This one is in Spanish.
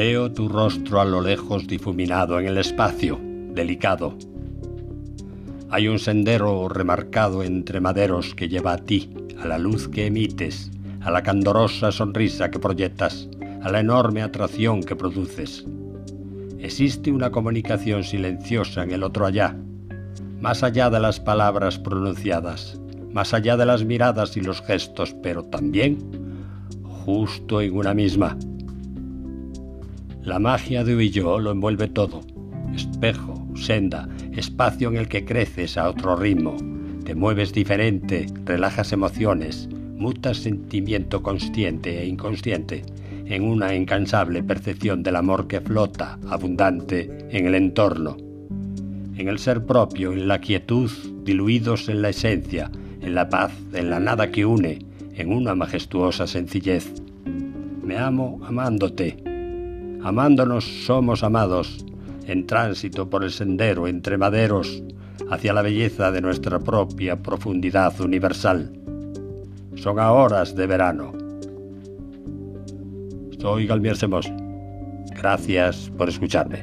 Veo tu rostro a lo lejos difuminado en el espacio, delicado. Hay un sendero remarcado entre maderos que lleva a ti, a la luz que emites, a la candorosa sonrisa que proyectas, a la enorme atracción que produces. Existe una comunicación silenciosa en el otro allá, más allá de las palabras pronunciadas, más allá de las miradas y los gestos, pero también justo en una misma. La magia de yo lo envuelve todo, espejo, senda, espacio en el que creces a otro ritmo, te mueves diferente, relajas emociones, mutas sentimiento consciente e inconsciente en una incansable percepción del amor que flota, abundante, en el entorno, en el ser propio, en la quietud, diluidos en la esencia, en la paz, en la nada que une, en una majestuosa sencillez. Me amo amándote. Amándonos somos amados, en tránsito por el sendero entre maderos, hacia la belleza de nuestra propia profundidad universal. Son horas de verano. Soy Galmier Semos. Gracias por escucharme.